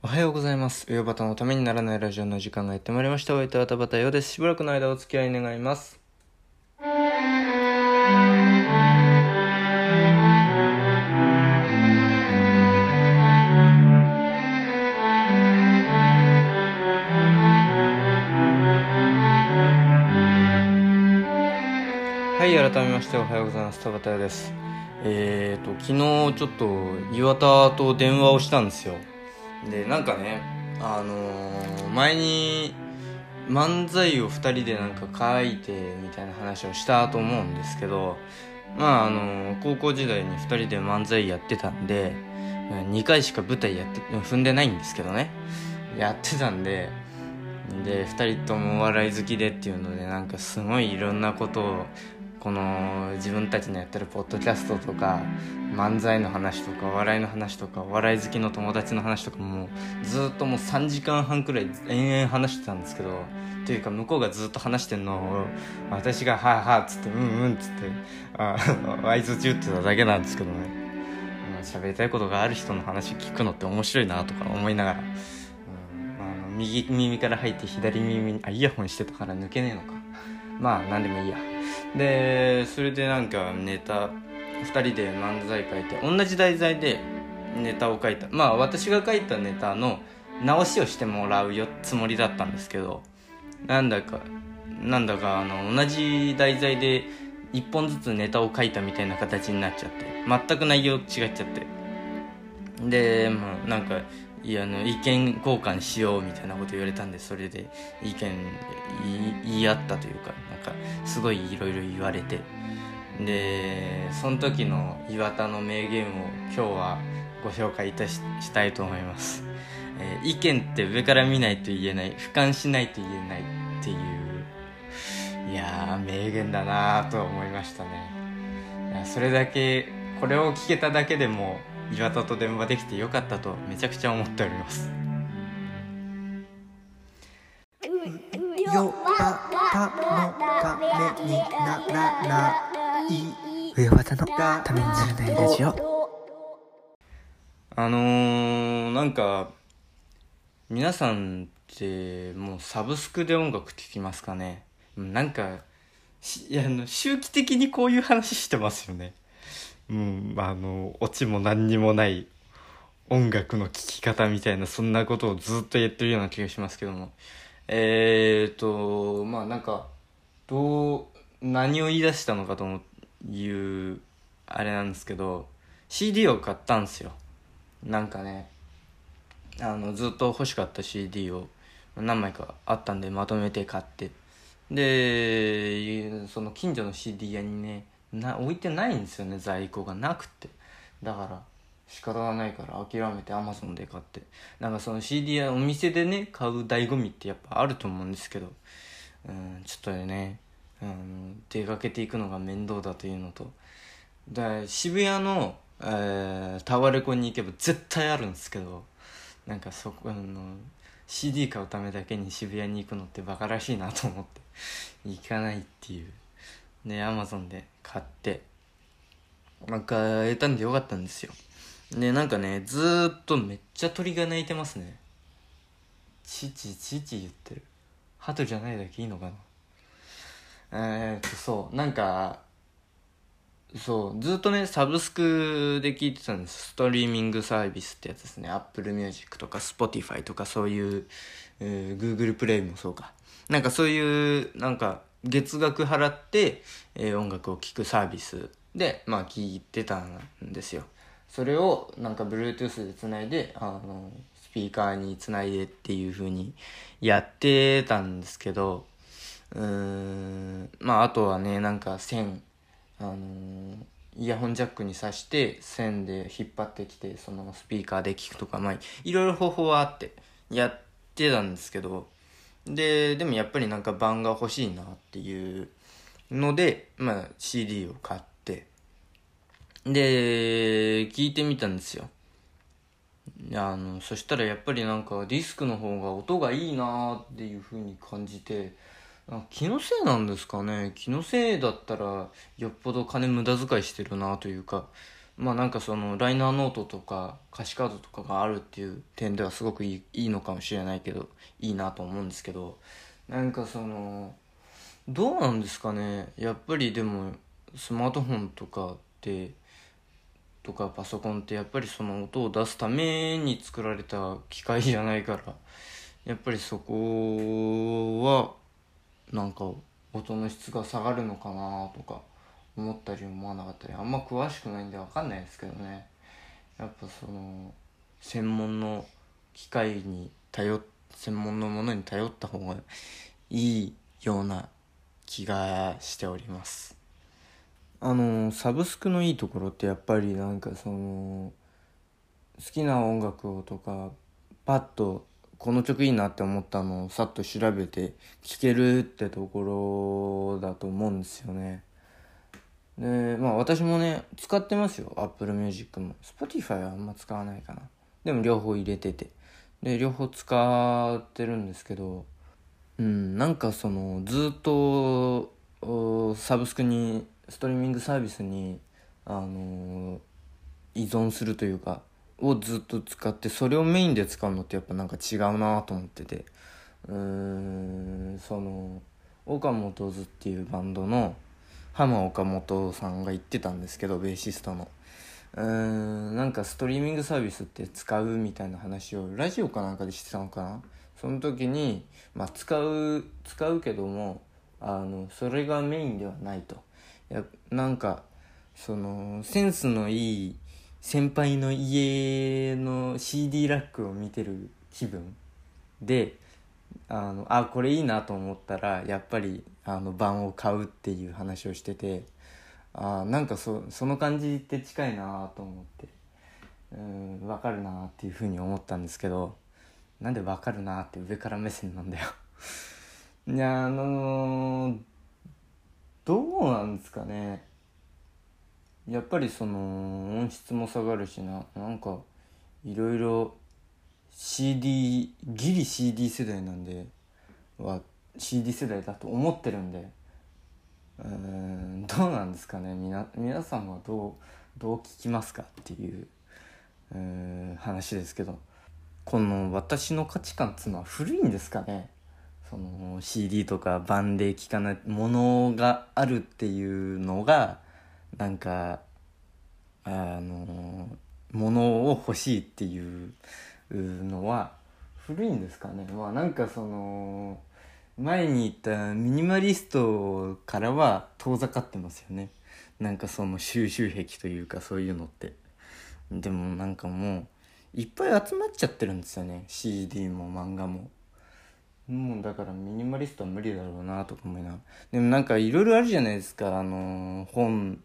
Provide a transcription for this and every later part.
おはようございます。ウヨバタのためにならないラジオの時間がやってまいりました。お相手は田畑ようです。しばらくの間お付き合い願います。はい、改めましておはようございます。田畑ようです。えーと、昨日ちょっと岩田と電話をしたんですよ。で、なんかね、あのー前に漫才を2人でなんか書いてみたいな話をしたと思うんですけど、まああのー高校時代に2人で漫才やってたんで、2回しか舞台やって、踏んでないんですけどね、やってたんで、で2人ともお笑い好きでっていうのでなんかすごいいろんなことをこの自分たちのやってるポッドキャストとか漫才の話とか笑いの話とか笑い好きの友達の話とかもずっともう3時間半くらい延々話してたんですけどというか向こうがずっと話してんのを私が「はあはあ」っつって「うんうん」っつってあ 相づち打ってただけなんですけどね。喋りたいことがある人の話聞くのって面白いなとか思いながら、うん、あの右耳から入って左耳にあイヤホンしてたから抜けねえのか。まあ何でもいいや。でそれでなんかネタ2人で漫才書いて同じ題材でネタを書いた。まあ私が書いたネタの直しをしてもらうよつもりだったんですけどなんだかなんだかあの同じ題材で1本ずつネタを書いたみたいな形になっちゃって全く内容違っちゃって。でまあなんかいやあの意見交換しようみたいなこと言われたんでそれで意見言い合ったというかなんかすごいいろいろ言われて。でその時の岩田の名言を今日はご紹介いたししたいと思います、えー意見って上から見ないと言えない俯瞰しないと言えないっていういや名言だなーと思いましたね。いやそれだけこれを聞けただけでも岩田と電話できてよかったとめちゃくちゃ思っております。よばたのためにならない上和田のためにならないラジオ。あのー、なんか皆さんってもうサブスクで音楽聴きますかね？なんかしいやあの周期的にこういう話してますよねうんあのオチも何にもない音楽の聴き方みたいなそんなことをずっと言ってるような気がしますけども。えーとまあなんかどう何を言い出したのかというあれなんですけど CD を買ったんですよ。なんかねあのずっと欲しかった CD を何枚かあったんでまとめて買って。でその近所の CD 屋にねな置いてないんですよね在庫がなくて。だから仕方がないから諦めて Amazon で買って。なんかその CD 屋お店でね買う醍醐味ってやっぱあると思うんですけど。うんちょっとねうん出かけていくのが面倒だというのと。だ渋谷の、えータワレコに行けば絶対あるんですけど。なんかそこあの CD 買うためだけに渋谷に行くのってバカらしいなと思って。行かないっていう。で Amazon で買ってなんか得たんでよかったんですよ。でなんかねずーっとめっちゃ鳥が鳴いてますね。チチチチ言ってる。鳩じゃないだけいいのかな。えー、っとそうなんかそうずっとねサブスクで聞いてたんです。ストリーミングサービスってやつですね。Apple Music とか Spotify とかそういう、えー Google プレイもそうか。なんかそういうなんか月額払って、えー音楽を聴くサービスでまあ聞いてたんですよ。それをなんか Bluetooth でつないであのスピーカーにつないでっていう風にやってたんですけどうーんまああとはねなんか線あのイヤホンジャックに挿して線で引っ張ってきてそのスピーカーで聞くとかまあいろいろ方法はあってやってたんですけどででもやっぱりなんか版が欲しいなっていうので、まあ、CD を買って。で聞いてみたんですよ。あのそしたらやっぱりなんかディスクの方が音がいいなっていう風に感じて気のせいなんですかね。気のせいだったらよっぽど金無駄遣いしてるなというか。まあなんかそのライナーノートとか歌詞カードとかがあるっていう点ではすごくいいいいのかもしれないけどいいなと思うんですけどなんかそのどうなんですかね？やっぱりでもスマートフォンとかってとかパソコンってやっぱりその音を出すために作られた機械じゃないからやっぱりそこはなんか音の質が下がるのかなとか思ったり思わなかったりあんま詳しくないんで分かんないですけどね。やっぱその専門の機械に頼専門のものに頼った方がいいような気がしております。あのサブスクのいいところってやっぱりなんかその好きな音楽をとかパッとこの曲いいなって思ったのをさっと調べて聴けるってところだと思うんですよね。でまあ私もね使ってますよ Apple Music も。Spotify はあんま使わないかな。でも両方入れてて。で両方使ってるんですけどうんなんかそのずっとサブスクにストリーミングサービスにあの依存するというかをずっと使ってそれをメインで使うのってやっぱなんか違うなと思ってて。うーんその岡本図っていうバンドの浜岡本さんが言ってたんですけどベーシストの。うーんなんかストリーミングサービスって使うみたいな話をラジオかなんかでしてたのかな？その時に、まあ、使う使うけどもあのそれがメインではないと。やなんかそのセンスのいい先輩の家の CD ラックを見てる気分であのあこれいいなと思ったらやっぱりあの版を買うっていう話をしててあなんかそその感じって近いなと思って。うん分かるなっていうふうに思ったんですけどなんで分かるなって上から目線なんだよ。いやあのー、どうなんですかね。やっぱりその音質も下がるしな。なんかいろいろ CD ギリ CD 世代なんでは CD 世代だと思ってるんで。うんどうなんですかね。みな皆さんはどうどう聞きますかっていううん話ですけど。この私の価値観っつうのは古いんですかね。その CD とか版で聴かないものがあるっていうのがなんかあのものを欲しいっていうのは古いんですかね。まあなんかその前に言ったミニマリストからは遠ざかってますよね。なんかその収集癖というかそういうのって。でもなんかもういっぱい集まっちゃってるんですよね。CD も漫画も。もうだからミニマリストは無理だろうなとか思いながら。でもなんかいろいろあるじゃないですか。あの本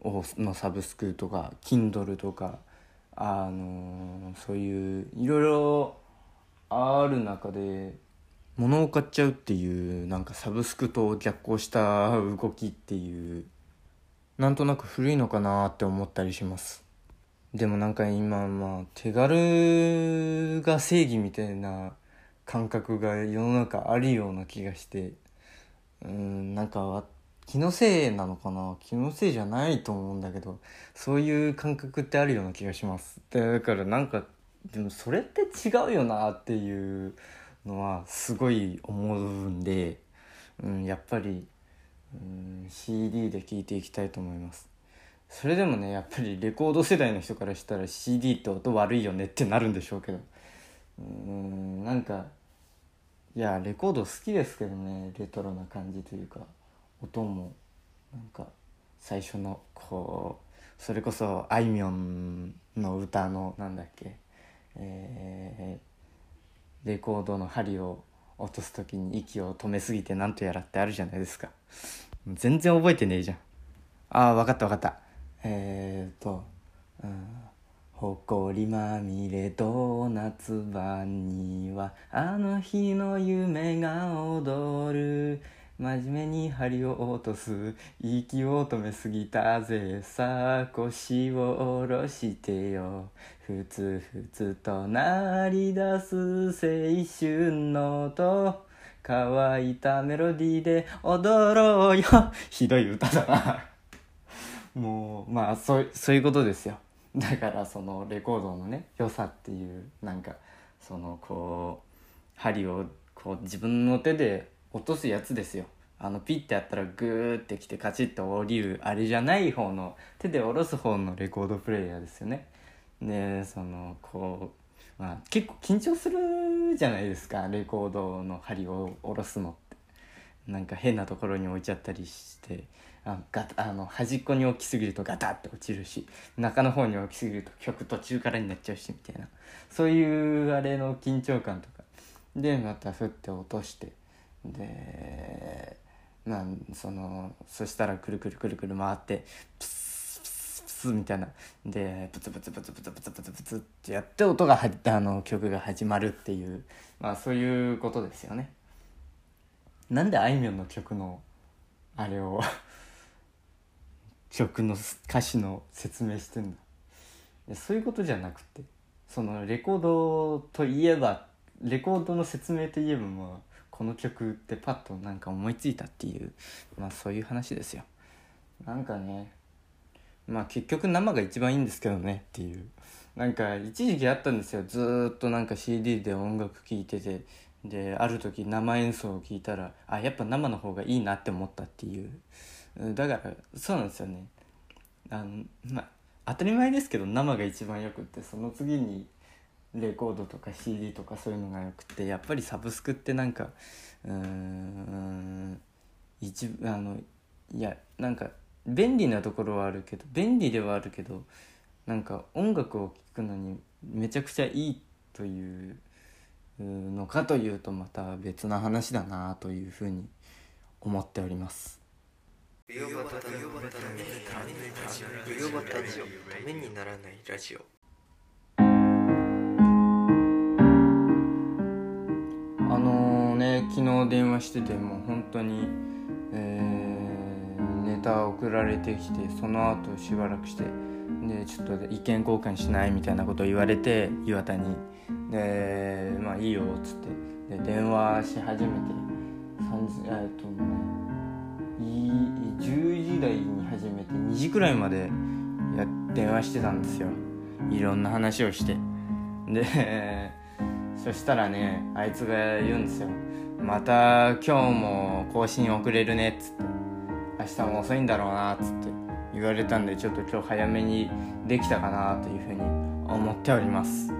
をのサブスクとか Kindle とか。あのそういういろいろある中で物を買っちゃうっていうなんかサブスクと逆行した動きっていうなんとなく古いのかなって思ったりします。でもなんか今まあ手軽が正義みたいな感覚が世の中あるような気がしてうんなんか気のせいなのかな？気のせいじゃないと思うんだけどそういう感覚ってあるような気がします。だからなんかでもそれって違うよなっていうのはすごい思うんで、うん、やっぱり、うん、CD で聴いていきたいと思います。それでもねやっぱりレコード世代の人からしたら CD って音悪いよねってなるんでしょうけど。うんなんかいやレコード好きですけどねレトロな感じというか音もなんか最初のこうそれこそあいみょんの歌のなんだっけえー、レコードの針を落とす時に息を止めすぎてなんとやらってあるじゃないですか。全然覚えてねえじゃん。ああ分かった分かった。えーと、うん、ほこりまみれドーナツ版にはあの日の夢が踊る。真面目に針を落とす。息を止めすぎたぜ。さあ腰を下ろしてよ。ふつふつと鳴り出す青春の音乾いたメロディーで踊ろうよ。ひどい歌だな。もうまあそうそういうことですよ。だからそのレコードのね良さっていうなんかそのこう針をこう自分の手で落とすやつですよ。あのピッてやったらグーってきてカチッと降りるあれじゃない方の手で下ろす方のレコードプレーヤーですよね。でそのこう、まあ、結構緊張するじゃないですかレコードの針を下ろすのって。なんか変なところに置いちゃったりしてあガあの端っこに置きすぎるとガタッて落ちるし中の方に置きすぎると曲途中からになっちゃうしみたいな。そういうあれの緊張感とか。でまたふって落として。でまあそのそしたらくるくるくるくる回ってプススみたいな。でプツプツプツプツプツプツプツってやって音がはあの曲が始まるっていう。まあそういうことですよね。なんであいみょんの曲のあれを曲の歌詞の説明してんだ。そういうことじゃなくてそのレコードといえばレコードの説明といえばまあこの曲ってパッとなんか思いついたっていうまあそういう話ですよ。なんかねまあ結局生が一番いいんですけどねっていう。なんか一時期あったんですよ。ずっとなんか CD で音楽聴いてて。である時生演奏を聴いたらあやっぱ生の方がいいなって思ったっていう。だからそうなんですよね。あのまあ当たり前ですけど生が一番よくってその次にレコードとか CD とかそういうのがよくってやっぱりサブスクってなんかうーん一あのいやなんか便利なところはあるけど便利ではあるけどなんか音楽を聴くのにめちゃくちゃいいというのかというとまた別な話だなというふうに思っております。ためにならないラジオあのね昨日電話しててもう本当に、えーネタ送られてきてその後しばらくしてでちょっと意見交換しないみたいなことを言われて岩田に。でまあいいよっつって。で電話し始めてえっとね10時台に始めて2時くらいまでや電話してたんですよ。いろんな話をして。で そしたらねあいつが言うんですよ。また今日も更新遅れるねっつって。日も遅いんだろうなっつって言われたんでちょっと今日早めにできたかなというふうに思っております。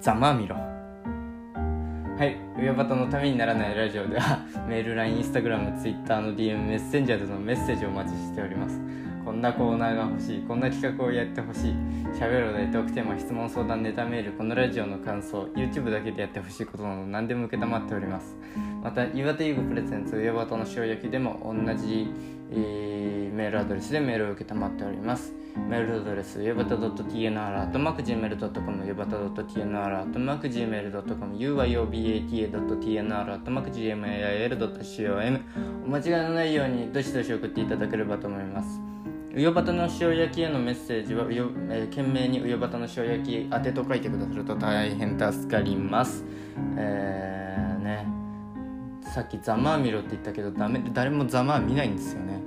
ざまみろ。はい。上端のためにならないラジオではメール LINE インスタグラム Twitter の DM メッセンジャーでのメッセージをお待ちしております。こんなコーナーが欲しいこんな企画をやってほしい喋るお題トークテーマ質問相談ネタメールこのラジオの感想 YouTube だけでやってほしいことなど何でも受けたまっております。また岩手優子プレゼンツ上端の塩焼きでも同じ、えーメールアドレスでメールを受けたまっております。メールアドレス上端 .tnr.gmail.com 上端 .tnr.gmail.com uyobata.tnr.gmail.com お間違いのないようにどしどし送っていただければと思います。うよばたの塩焼きへのメッセージは、えー懸命にうよばたの塩焼き宛てと書いてくださると大変助かりますえー、ね。さっきざまあ見ろって言ったけどダメ誰もざまあ見ないんですよね。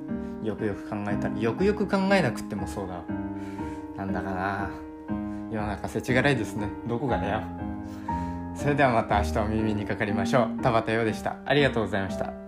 よくよく考えたらよくよく考えなくってもそうだなんだかな。世の中世知辛いですね。どこがだよ。それではまた明日お耳にかかりましょう。田畑陽でした。ありがとうございました。